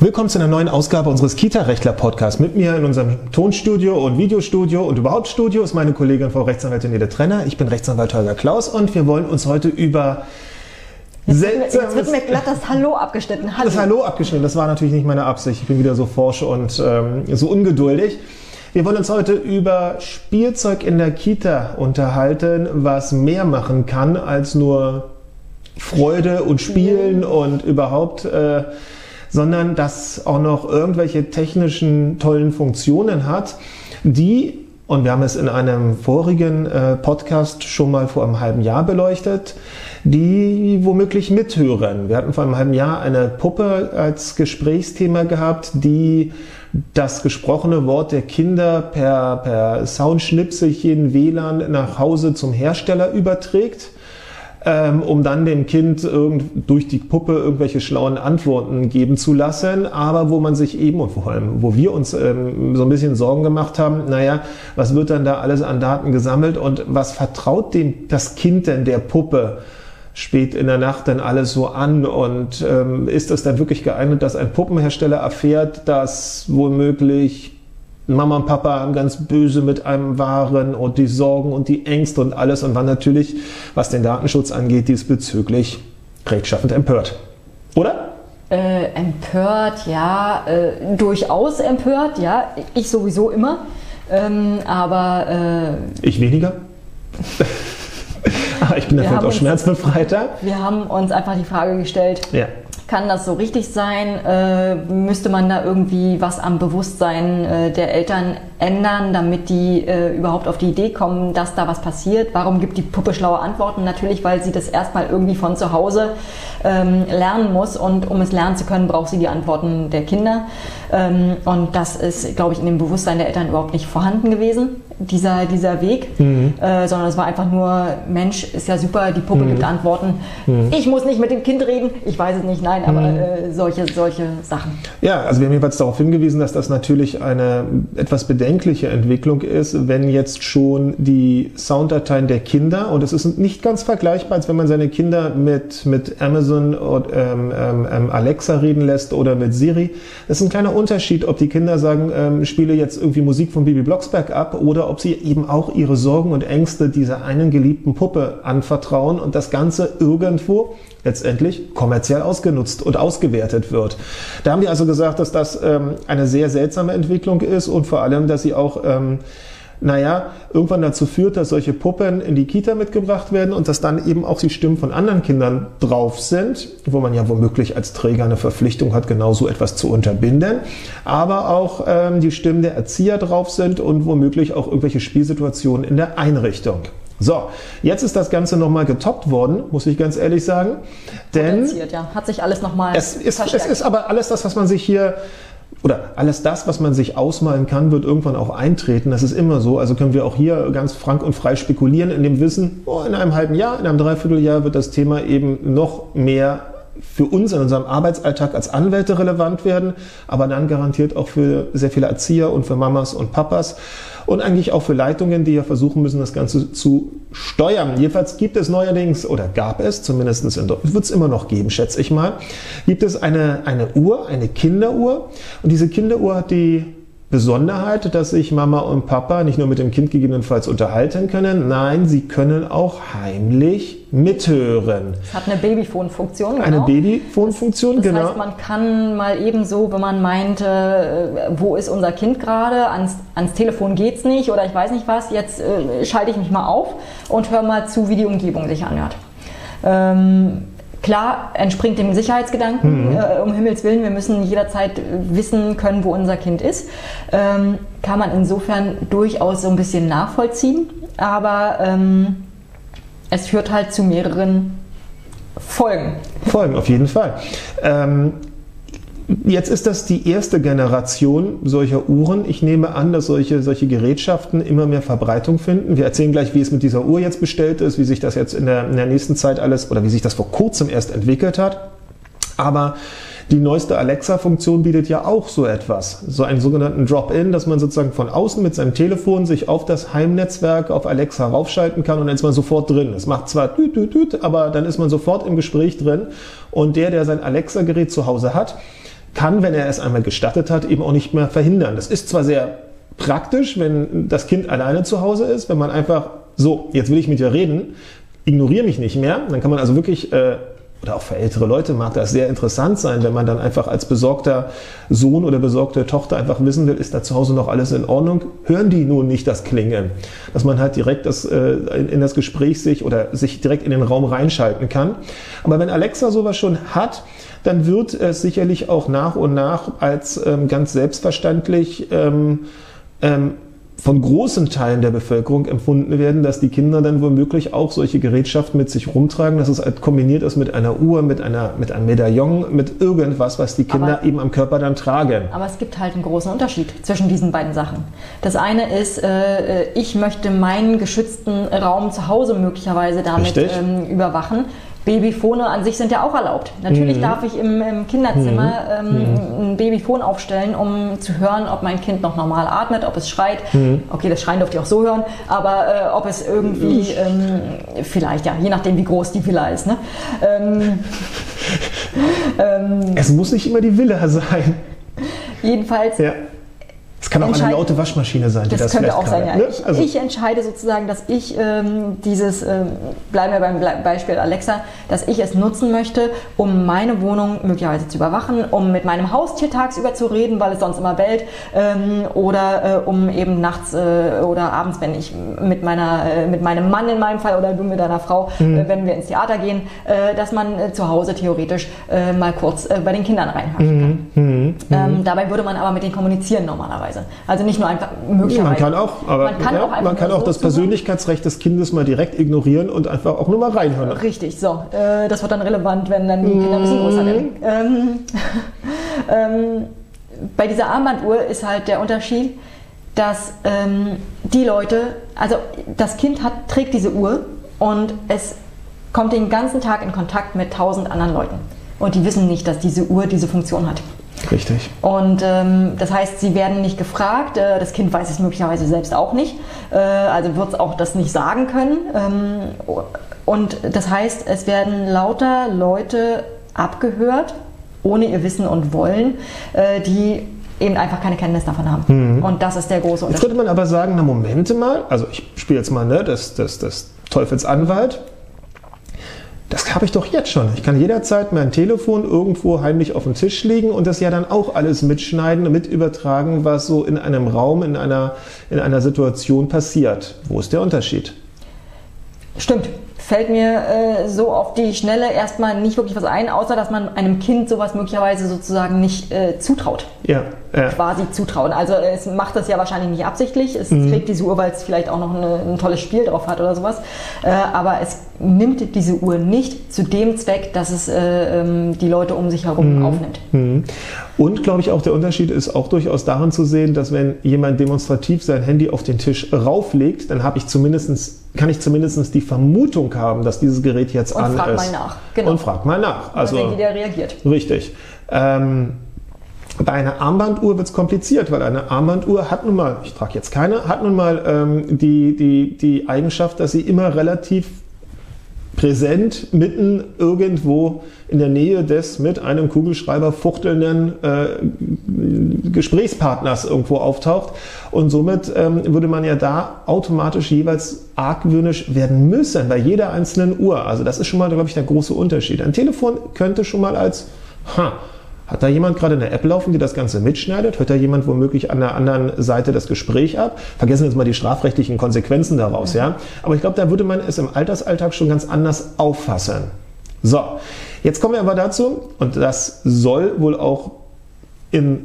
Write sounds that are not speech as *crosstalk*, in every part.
Willkommen zu einer neuen Ausgabe unseres Kita-Rechtler-Podcasts. Mit mir in unserem Tonstudio und Videostudio und überhaupt Studio ist meine Kollegin Frau Rechtsanwältin Nede Trenner. Ich bin Rechtsanwalt Holger Klaus und wir wollen uns heute über Jetzt wird, mir, jetzt wird mir glatt das Hallo abgeschnitten. Hallo. Das Hallo abgeschnitten, das war natürlich nicht meine Absicht. Ich bin wieder so forsch und ähm, so ungeduldig. Wir wollen uns heute über Spielzeug in der Kita unterhalten, was mehr machen kann als nur Freude und Spielen und überhaupt äh, sondern das auch noch irgendwelche technischen tollen Funktionen hat, die, und wir haben es in einem vorigen äh, Podcast schon mal vor einem halben Jahr beleuchtet, die womöglich mithören. Wir hatten vor einem halben Jahr eine Puppe als Gesprächsthema gehabt, die das gesprochene Wort der Kinder per, per Soundschnipselchen WLAN nach Hause zum Hersteller überträgt ähm, um dann dem Kind durch die Puppe irgendwelche schlauen Antworten geben zu lassen, aber wo man sich eben und vor allem, wo wir uns ähm, so ein bisschen Sorgen gemacht haben, naja, was wird dann da alles an Daten gesammelt und was vertraut dem das Kind denn der Puppe? spät in der Nacht dann alles so an und ähm, ist das dann wirklich geeignet, dass ein Puppenhersteller erfährt, dass womöglich Mama und Papa ganz böse mit einem waren und die Sorgen und die Ängste und alles und war natürlich, was den Datenschutz angeht, diesbezüglich rechtschaffend empört. Oder? Äh, empört, ja, äh, durchaus empört, ja, ich sowieso immer, ähm, aber... Äh, ich weniger? *laughs* ich bin dafür auch schmerzbefreiter. Wir haben uns einfach die Frage gestellt, ja kann das so richtig sein? Äh, müsste man da irgendwie was am Bewusstsein äh, der Eltern ändern, damit die äh, überhaupt auf die Idee kommen, dass da was passiert? Warum gibt die Puppe schlaue Antworten? Natürlich, weil sie das erstmal irgendwie von zu Hause ähm, lernen muss und um es lernen zu können, braucht sie die Antworten der Kinder. Ähm, und das ist, glaube ich, in dem Bewusstsein der Eltern überhaupt nicht vorhanden gewesen, dieser, dieser Weg, mhm. äh, sondern es war einfach nur, Mensch, ist ja super, die Puppe mhm. gibt Antworten. Mhm. Ich muss nicht mit dem Kind reden, ich weiß es nicht, nein, aber mhm. äh, solche, solche Sachen. Ja, also wir haben jeweils darauf hingewiesen, dass das natürlich eine etwas bedenkliche Entwicklung ist, wenn jetzt schon die Sounddateien der Kinder, und es ist nicht ganz vergleichbar, als wenn man seine Kinder mit, mit Amazon und ähm, ähm, ähm Alexa reden lässt oder mit Siri. Das ist ein kleiner Unterschied, ob die Kinder sagen, ähm, spiele jetzt irgendwie Musik von Bibi Blocksberg ab oder ob sie eben auch ihre Sorgen und Ängste dieser einen geliebten Puppe anvertrauen und das Ganze irgendwo letztendlich kommerziell ausgenutzt und ausgewertet wird. Da haben wir also gesagt, dass das ähm, eine sehr seltsame Entwicklung ist und vor allem, dass sie auch ähm, naja, irgendwann dazu führt, dass solche Puppen in die Kita mitgebracht werden und dass dann eben auch die Stimmen von anderen Kindern drauf sind, wo man ja womöglich als Träger eine Verpflichtung hat, genau so etwas zu unterbinden, aber auch ähm, die Stimmen der Erzieher drauf sind und womöglich auch irgendwelche Spielsituationen in der Einrichtung. So, jetzt ist das Ganze nochmal getoppt worden, muss ich ganz ehrlich sagen. Denn ja. hat sich alles nochmal. Es ist, es ist aber alles das, was man sich hier oder alles das, was man sich ausmalen kann, wird irgendwann auch eintreten. Das ist immer so. Also können wir auch hier ganz frank und frei spekulieren in dem Wissen, oh, in einem halben Jahr, in einem Dreivierteljahr wird das Thema eben noch mehr für uns in unserem Arbeitsalltag als Anwälte relevant werden, aber dann garantiert auch für sehr viele Erzieher und für Mamas und Papas und eigentlich auch für Leitungen, die ja versuchen müssen, das Ganze zu steuern. Jedenfalls gibt es neuerdings, oder gab es, zumindest wird es immer noch geben, schätze ich mal, gibt es eine, eine Uhr, eine Kinderuhr. Und diese Kinderuhr hat die Besonderheit, dass sich Mama und Papa nicht nur mit dem Kind gegebenenfalls unterhalten können, nein, sie können auch heimlich mithören. Es hat eine Babyphone-Funktion, genau. Eine Babyphone-Funktion, das, das genau. Das heißt, man kann mal ebenso, wenn man meint, äh, wo ist unser Kind gerade, ans, ans Telefon geht's nicht oder ich weiß nicht was, jetzt äh, schalte ich mich mal auf und höre mal zu, wie die Umgebung sich anhört. Ähm, Klar entspringt dem Sicherheitsgedanken, mhm. äh, um Himmels Willen, wir müssen jederzeit wissen können, wo unser Kind ist. Ähm, kann man insofern durchaus so ein bisschen nachvollziehen, aber ähm, es führt halt zu mehreren Folgen. Folgen, auf jeden Fall. Ähm, Jetzt ist das die erste Generation solcher Uhren. Ich nehme an, dass solche, solche Gerätschaften immer mehr Verbreitung finden. Wir erzählen gleich, wie es mit dieser Uhr jetzt bestellt ist, wie sich das jetzt in der, in der nächsten Zeit alles oder wie sich das vor kurzem erst entwickelt hat. Aber die neueste Alexa-Funktion bietet ja auch so etwas, so einen sogenannten Drop-in, dass man sozusagen von außen mit seinem Telefon sich auf das Heimnetzwerk, auf Alexa raufschalten kann und dann ist man sofort drin. Es macht zwar tüt, tüt, tüt, aber dann ist man sofort im Gespräch drin und der, der sein Alexa-Gerät zu Hause hat, kann, wenn er es einmal gestattet hat, eben auch nicht mehr verhindern. Das ist zwar sehr praktisch, wenn das Kind alleine zu Hause ist, wenn man einfach so, jetzt will ich mit dir reden, ignoriere mich nicht mehr. Dann kann man also wirklich äh, oder auch für ältere Leute mag das sehr interessant sein, wenn man dann einfach als besorgter Sohn oder besorgte Tochter einfach wissen will, ist da zu Hause noch alles in Ordnung? Hören die nun nicht das Klingeln? Dass man halt direkt das, äh, in das Gespräch sich oder sich direkt in den Raum reinschalten kann. Aber wenn Alexa sowas schon hat, dann wird es sicherlich auch nach und nach als ähm, ganz selbstverständlich ähm, ähm, von großen Teilen der Bevölkerung empfunden werden, dass die Kinder dann womöglich auch solche Gerätschaften mit sich rumtragen, dass es halt kombiniert ist mit einer Uhr, mit, einer, mit einem Medaillon, mit irgendwas, was die Kinder aber, eben am Körper dann tragen. Aber es gibt halt einen großen Unterschied zwischen diesen beiden Sachen. Das eine ist, äh, ich möchte meinen geschützten Raum zu Hause möglicherweise damit ähm, überwachen. Babyfone an sich sind ja auch erlaubt. Natürlich mhm. darf ich im, im Kinderzimmer mhm. ähm, mhm. ein Babyfon aufstellen, um zu hören, ob mein Kind noch normal atmet, ob es schreit. Mhm. Okay, das Schreien dürfte ich auch so hören, aber äh, ob es irgendwie, ähm, vielleicht ja, je nachdem wie groß die Villa ist. Ne? Ähm, *laughs* ähm es muss nicht immer die Villa sein. Jedenfalls ja es kann auch eine laute Waschmaschine sein, die das, das könnte auch sein, ja. Ne? Ich, also ich, entscheide sozusagen, dass ich ähm, dieses, ähm, bleiben wir beim Beispiel Alexa, dass ich es nutzen möchte, um meine Wohnung möglicherweise zu überwachen, um mit meinem Haustier tagsüber zu reden, weil es sonst immer bellt, ähm, oder äh, um eben nachts äh, oder abends, wenn ich mit, meiner, äh, mit meinem Mann in meinem Fall oder du mit deiner Frau, mhm. Äh, wenn wir ins Theater gehen, äh, dass man äh, zu Hause theoretisch mal kurz bei den Kindern reinhören kann. Mhm. Mhm. Dabei würde man aber mit denen kommunizieren normalerweise. Weise. Also nicht nur einfach möglicherweise. Man kann auch, aber man kann ja, auch, man kann auch das Persönlichkeitsrecht des Kindes mal direkt ignorieren und einfach auch nur mal reinhören. Richtig, so. Äh, das wird dann relevant, wenn dann die Kinder ein bisschen größer werden. Ähm, *laughs* ähm, bei dieser Armbanduhr ist halt der Unterschied, dass ähm, die Leute, also das Kind hat, trägt diese Uhr und es kommt den ganzen Tag in Kontakt mit tausend anderen Leuten. Und die wissen nicht, dass diese Uhr diese Funktion hat. Richtig. Und ähm, das heißt, sie werden nicht gefragt, äh, das Kind weiß es möglicherweise selbst auch nicht, äh, also wird es auch das nicht sagen können. Ähm, und das heißt, es werden lauter Leute abgehört, ohne ihr Wissen und Wollen, äh, die eben einfach keine Kenntnis davon haben. Mhm. Und das ist der große Unterschied. Jetzt könnte man aber sagen, na Momente mal, also ich spiele jetzt mal ne, das, das, das Teufelsanwalt das habe ich doch jetzt schon. Ich kann jederzeit mein Telefon irgendwo heimlich auf dem Tisch legen und das ja dann auch alles mitschneiden und mit übertragen, was so in einem Raum, in einer, in einer Situation passiert. Wo ist der Unterschied? Stimmt fällt mir äh, so auf die Schnelle erstmal nicht wirklich was ein, außer dass man einem Kind sowas möglicherweise sozusagen nicht äh, zutraut. Ja, ja. Quasi zutrauen. Also es macht das ja wahrscheinlich nicht absichtlich. Es mhm. trägt diese Uhr, weil es vielleicht auch noch eine, ein tolles Spiel drauf hat oder sowas. Äh, aber es nimmt diese Uhr nicht zu dem Zweck, dass es äh, ähm, die Leute um sich herum mhm. aufnimmt. Mhm. Und glaube ich auch der Unterschied ist auch durchaus darin zu sehen, dass wenn jemand demonstrativ sein Handy auf den Tisch rauflegt, dann habe ich zumindest, kann ich zumindest die Vermutung haben, dass dieses Gerät jetzt und an frag ist. Mal nach. Genau. Und frag mal nach. Also, wenn der reagiert. Richtig. Ähm, bei einer Armbanduhr wird es kompliziert, weil eine Armbanduhr hat nun mal, ich trage jetzt keine, hat nun mal ähm, die, die, die Eigenschaft, dass sie immer relativ präsent mitten irgendwo in der Nähe des mit einem Kugelschreiber fuchtelnden äh, Gesprächspartners irgendwo auftaucht. Und somit ähm, würde man ja da automatisch jeweils argwöhnisch werden müssen bei jeder einzelnen Uhr. Also das ist schon mal, glaube ich, der große Unterschied. Ein Telefon könnte schon mal als, ha, hat da jemand gerade eine App laufen, die das Ganze mitschneidet? Hört da jemand womöglich an der anderen Seite das Gespräch ab? Vergessen jetzt mal die strafrechtlichen Konsequenzen daraus, ja? Aber ich glaube, da würde man es im Altersalltag schon ganz anders auffassen. So, jetzt kommen wir aber dazu, und das soll wohl auch in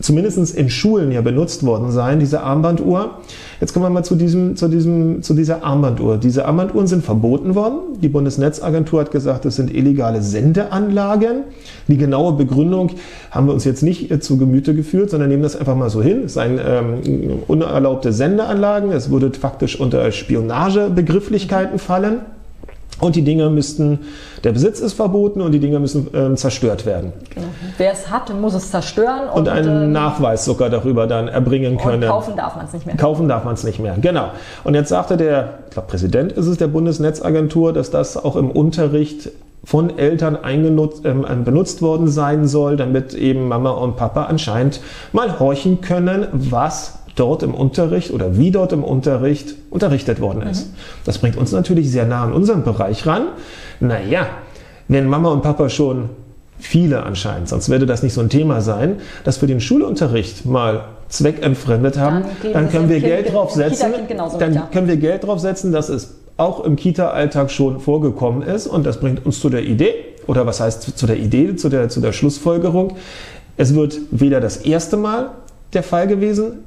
zumindest in Schulen ja benutzt worden sein, diese Armbanduhr. Jetzt kommen wir mal zu, diesem, zu, diesem, zu dieser Armbanduhr. Diese Armbanduhren sind verboten worden. Die Bundesnetzagentur hat gesagt, das sind illegale Sendeanlagen. Die genaue Begründung haben wir uns jetzt nicht äh, zu Gemüte geführt, sondern nehmen das einfach mal so hin. Es seien ähm, unerlaubte Sendeanlagen. Es würde faktisch unter Spionagebegrifflichkeiten fallen. Und die Dinge müssten, der Besitz ist verboten und die Dinge müssen ähm, zerstört werden. Genau. Wer es hat, muss es zerstören. Und, und einen ähm, Nachweis sogar darüber dann erbringen können. Kaufen darf man es nicht mehr. Kaufen darf man es nicht mehr, genau. Und jetzt sagte der, ich glaube Präsident ist es der Bundesnetzagentur, dass das auch im Unterricht von Eltern eingenutzt, äh, benutzt worden sein soll, damit eben Mama und Papa anscheinend mal horchen können, was dort im Unterricht oder wie dort im Unterricht unterrichtet worden ist. Mhm. Das bringt uns natürlich sehr nah an unseren Bereich ran. Naja, wenn Mama und Papa schon viele anscheinend, sonst würde das nicht so ein Thema sein, dass wir den Schulunterricht mal zweckentfremdet haben, dann, dann können wir Geld drauf setzen, dann können wir Geld drauf setzen, dass es auch im Kita-Alltag schon vorgekommen ist und das bringt uns zu der Idee, oder was heißt zu der Idee, zu der, zu der Schlussfolgerung, es wird weder das erste Mal der Fall gewesen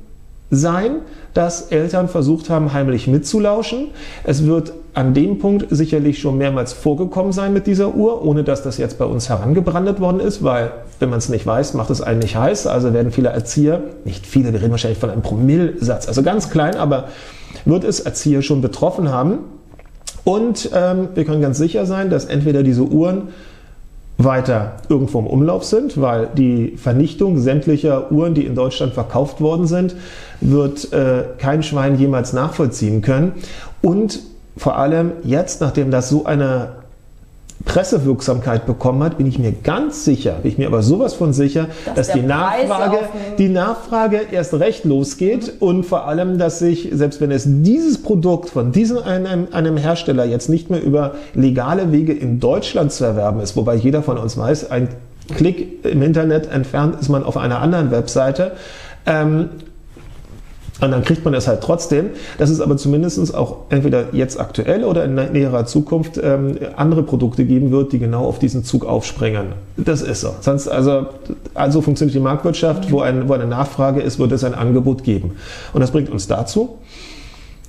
sein, dass Eltern versucht haben, heimlich mitzulauschen. Es wird an dem Punkt sicherlich schon mehrmals vorgekommen sein mit dieser Uhr, ohne dass das jetzt bei uns herangebrandet worden ist, weil, wenn man es nicht weiß, macht es einen nicht heiß. Also werden viele Erzieher, nicht viele, wir reden wahrscheinlich von einem Promillsatz, also ganz klein, aber wird es Erzieher schon betroffen haben. Und ähm, wir können ganz sicher sein, dass entweder diese Uhren weiter irgendwo im Umlauf sind, weil die Vernichtung sämtlicher Uhren, die in Deutschland verkauft worden sind, wird äh, kein Schwein jemals nachvollziehen können. Und vor allem jetzt, nachdem das so eine Pressewirksamkeit bekommen hat, bin ich mir ganz sicher, bin ich mir aber sowas von sicher, dass, dass die, Nachfrage, die Nachfrage erst recht losgeht mhm. und vor allem, dass sich, selbst wenn es dieses Produkt von diesem einem, einem Hersteller jetzt nicht mehr über legale Wege in Deutschland zu erwerben ist, wobei jeder von uns weiß, ein Klick im Internet entfernt ist man auf einer anderen Webseite, ähm, und dann kriegt man es halt trotzdem, dass es aber zumindest auch entweder jetzt aktuell oder in näherer Zukunft ähm, andere Produkte geben wird, die genau auf diesen Zug aufspringen. Das ist so. Sonst, also, also funktioniert die Marktwirtschaft, wo, ein, wo eine Nachfrage ist, wird es ein Angebot geben. Und das bringt uns dazu,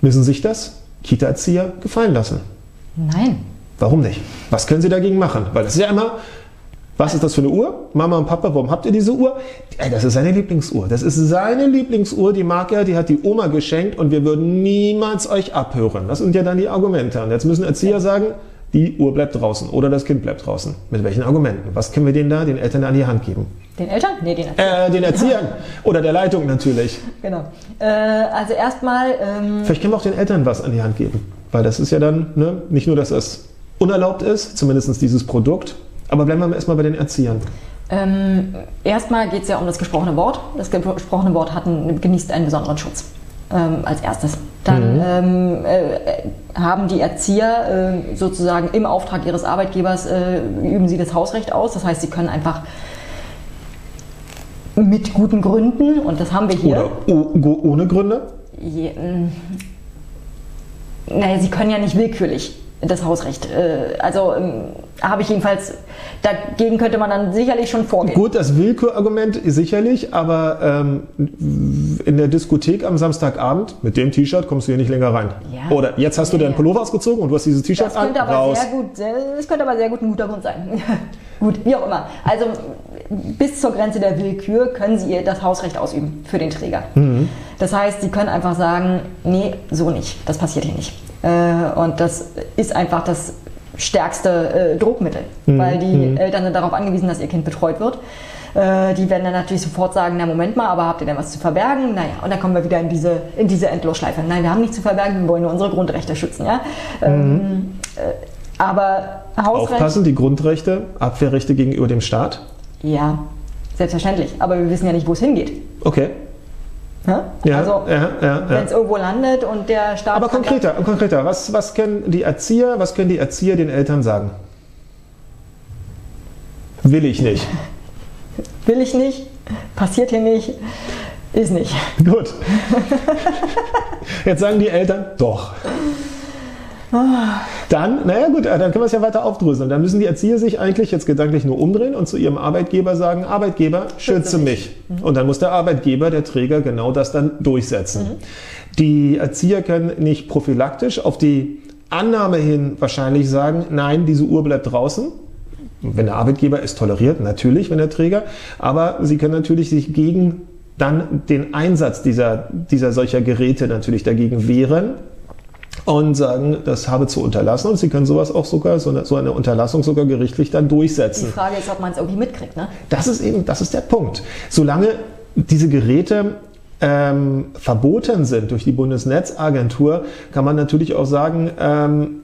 müssen sich das Kita-Erzieher gefallen lassen? Nein. Warum nicht? Was können sie dagegen machen? Weil das ist ja immer, was ist das für eine Uhr? Mama und Papa, warum habt ihr diese Uhr? Ey, das ist seine Lieblingsuhr. Das ist seine Lieblingsuhr, die mag er, die hat die Oma geschenkt und wir würden niemals euch abhören. Das sind ja dann die Argumente. Und jetzt müssen Erzieher sagen, die Uhr bleibt draußen oder das Kind bleibt draußen. Mit welchen Argumenten? Was können wir denen da, den Eltern an die Hand geben? Den Eltern? Nee, den Erziehern. Äh, den Erziehern. oder der Leitung natürlich. Genau. Äh, also erstmal. Ähm Vielleicht können wir auch den Eltern was an die Hand geben. Weil das ist ja dann ne, nicht nur, dass es unerlaubt ist, zumindest dieses Produkt, aber bleiben wir erstmal bei den Erziehern. Ähm, erstmal geht es ja um das gesprochene Wort. Das gesprochene Wort einen, genießt einen besonderen Schutz. Ähm, als erstes. Dann mhm. ähm, äh, haben die Erzieher äh, sozusagen im Auftrag ihres Arbeitgebers äh, üben sie das Hausrecht aus. Das heißt, sie können einfach mit guten Gründen, und das haben wir hier. Oder ohne Gründe? Je, ähm, naja, sie können ja nicht willkürlich das Hausrecht. Äh, also ähm, habe ich jedenfalls, dagegen könnte man dann sicherlich schon vorgehen. Gut, das Willkürargument sicherlich, aber ähm, in der Diskothek am Samstagabend mit dem T-Shirt kommst du hier nicht länger rein. Ja. Oder jetzt hast du ja, deinen Pullover ausgezogen und du hast dieses T-Shirt an. Aber raus. Sehr gut, das könnte aber sehr gut ein guter Grund sein. *laughs* gut, wie auch immer. Also bis zur Grenze der Willkür können Sie das Hausrecht ausüben für den Träger. Mhm. Das heißt, Sie können einfach sagen, nee, so nicht, das passiert hier nicht. Äh, und das ist einfach das stärkste äh, Druckmittel, mhm. weil die mhm. Eltern sind darauf angewiesen, dass ihr Kind betreut wird. Äh, die werden dann natürlich sofort sagen, na Moment mal, aber habt ihr denn was zu verbergen? Naja, und dann kommen wir wieder in diese, in diese Endlosschleife. Nein, wir haben nichts zu verbergen, wir wollen nur unsere Grundrechte schützen. Ja? Ähm, mhm. Äh, aber Hausrecht... Aufpassen, die Grundrechte, Abwehrrechte gegenüber dem Staat? Ja, selbstverständlich. Aber wir wissen ja nicht, wo es hingeht. Okay. Ja, also, ja, ja, wenn es irgendwo landet und der Staat. Aber konkreter, konkreter, was, was können die Erzieher, was können die Erzieher den Eltern sagen? Will ich nicht. *laughs* Will ich nicht, passiert hier nicht, ist nicht. Gut. *laughs* Jetzt sagen die Eltern, doch. Dann, naja gut, dann können wir es ja weiter aufdröseln. Dann müssen die Erzieher sich eigentlich jetzt gedanklich nur umdrehen und zu ihrem Arbeitgeber sagen, Arbeitgeber, schütze mich. Mhm. Und dann muss der Arbeitgeber, der Träger, genau das dann durchsetzen. Mhm. Die Erzieher können nicht prophylaktisch auf die Annahme hin wahrscheinlich sagen, nein, diese Uhr bleibt draußen. Wenn der Arbeitgeber es toleriert, natürlich, wenn der Träger, aber sie können natürlich sich gegen dann den Einsatz dieser, dieser solcher Geräte natürlich dagegen wehren und sagen, das habe zu unterlassen. Und sie können sowas auch sogar, so eine, so eine Unterlassung sogar gerichtlich dann durchsetzen. Die Frage ist, ob man es irgendwie mitkriegt, ne? Das ist eben, das ist der Punkt. Solange diese Geräte ähm, verboten sind durch die Bundesnetzagentur, kann man natürlich auch sagen, ähm,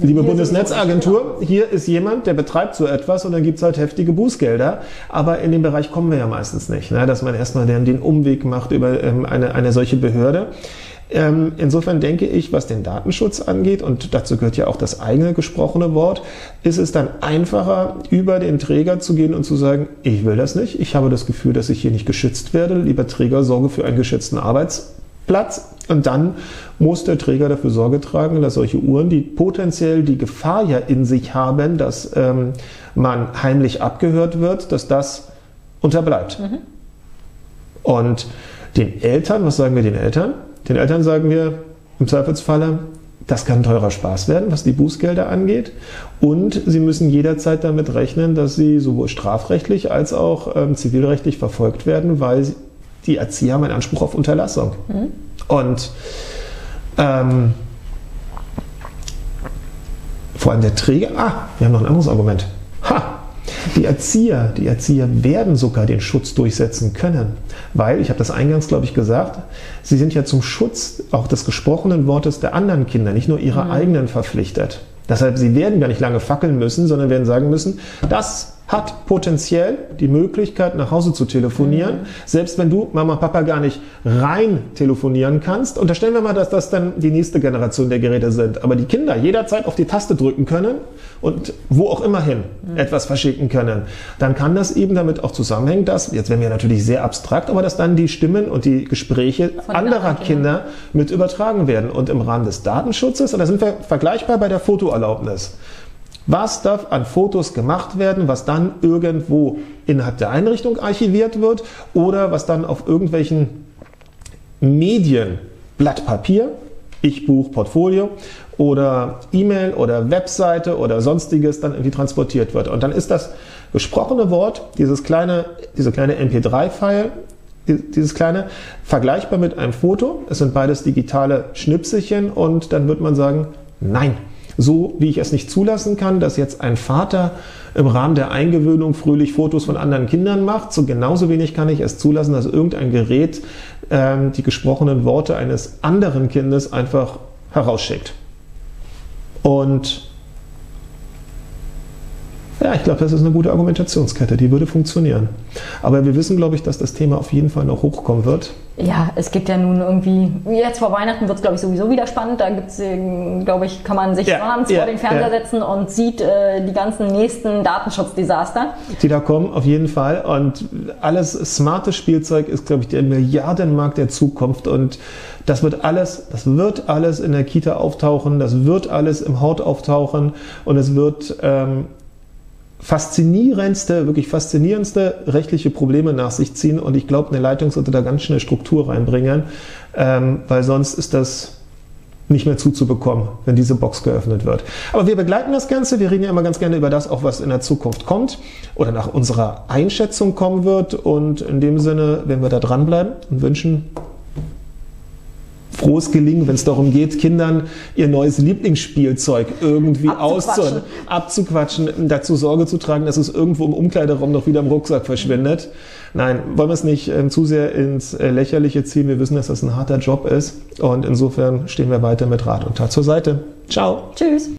liebe Bundesnetzagentur, hier ist jemand, der betreibt so etwas und dann gibt es halt heftige Bußgelder. Aber in dem Bereich kommen wir ja meistens nicht, ne? dass man erstmal den, den Umweg macht über ähm, eine, eine solche Behörde. Ähm, insofern denke ich, was den Datenschutz angeht, und dazu gehört ja auch das eigene gesprochene Wort, ist es dann einfacher, über den Träger zu gehen und zu sagen, ich will das nicht, ich habe das Gefühl, dass ich hier nicht geschützt werde, lieber Träger, sorge für einen geschützten Arbeitsplatz. Und dann muss der Träger dafür Sorge tragen, dass solche Uhren, die potenziell die Gefahr ja in sich haben, dass ähm, man heimlich abgehört wird, dass das unterbleibt. Mhm. Und den Eltern, was sagen wir den Eltern? Den Eltern sagen wir im Zweifelsfalle, das kann teurer Spaß werden, was die Bußgelder angeht. Und sie müssen jederzeit damit rechnen, dass sie sowohl strafrechtlich als auch ähm, zivilrechtlich verfolgt werden, weil die Erzieher haben einen Anspruch auf Unterlassung. Mhm. Und ähm, vor allem der Träger, ah, wir haben noch ein anderes Argument. Ha! Die Erzieher, die Erzieher werden sogar den Schutz durchsetzen können, weil, ich habe das eingangs, glaube ich, gesagt, sie sind ja zum Schutz auch des gesprochenen Wortes der anderen Kinder, nicht nur ihrer mhm. eigenen verpflichtet. Deshalb, sie werden gar nicht lange fackeln müssen, sondern werden sagen müssen, das hat potenziell die Möglichkeit, nach Hause zu telefonieren, mhm. selbst wenn du Mama, Papa gar nicht rein telefonieren kannst. Unterstellen wir mal, dass das dann die nächste Generation der Geräte sind, aber die Kinder jederzeit auf die Taste drücken können und wo auch immer hin mhm. etwas verschicken können. Dann kann das eben damit auch zusammenhängen, dass, jetzt werden wir natürlich sehr abstrakt, aber dass dann die Stimmen und die Gespräche Von anderer Kinder mit übertragen werden. Und im Rahmen des Datenschutzes, und da sind wir vergleichbar bei der Fotoerlaubnis. Was darf an Fotos gemacht werden, was dann irgendwo innerhalb der Einrichtung archiviert wird oder was dann auf irgendwelchen Medien, Blatt Papier, Ich-Buch, Portfolio oder E-Mail oder Webseite oder sonstiges dann irgendwie transportiert wird. Und dann ist das gesprochene Wort, dieses kleine, diese kleine MP3-File, dieses kleine, vergleichbar mit einem Foto. Es sind beides digitale Schnipselchen und dann wird man sagen, nein, so wie ich es nicht zulassen kann, dass jetzt ein Vater im Rahmen der Eingewöhnung fröhlich Fotos von anderen Kindern macht, so genauso wenig kann ich es zulassen, dass irgendein Gerät ähm, die gesprochenen Worte eines anderen Kindes einfach herausschickt. Und ja, ich glaube, das ist eine gute Argumentationskette, die würde funktionieren. Aber wir wissen, glaube ich, dass das Thema auf jeden Fall noch hochkommen wird. Ja, es gibt ja nun irgendwie, jetzt vor Weihnachten wird es, glaube ich, sowieso wieder spannend. Da gibt's, äh, glaube ich, kann man sich ja, abends ja, vor den Fernseher ja. setzen und sieht äh, die ganzen nächsten Datenschutzdesaster. Die da kommen, auf jeden Fall. Und alles smarte Spielzeug ist, glaube ich, der Milliardenmarkt der Zukunft. Und das wird alles, das wird alles in der Kita auftauchen, das wird alles im Hort auftauchen und es wird ähm, faszinierendste, wirklich faszinierendste rechtliche Probleme nach sich ziehen und ich glaube, eine Leitung sollte da ganz schnell Struktur reinbringen, ähm, weil sonst ist das nicht mehr zuzubekommen, wenn diese Box geöffnet wird. Aber wir begleiten das Ganze. Wir reden ja immer ganz gerne über das, auch was in der Zukunft kommt oder nach unserer Einschätzung kommen wird. Und in dem Sinne werden wir da dranbleiben und wünschen frohes Gelingen, wenn es darum geht, Kindern ihr neues Lieblingsspielzeug irgendwie auszuhören, abzuquatschen, dazu Sorge zu tragen, dass es irgendwo im Umkleideraum noch wieder im Rucksack verschwindet. Nein, wollen wir es nicht äh, zu sehr ins äh, Lächerliche ziehen. Wir wissen, dass das ein harter Job ist und insofern stehen wir weiter mit Rat und Tat zur Seite. Ciao. Tschüss.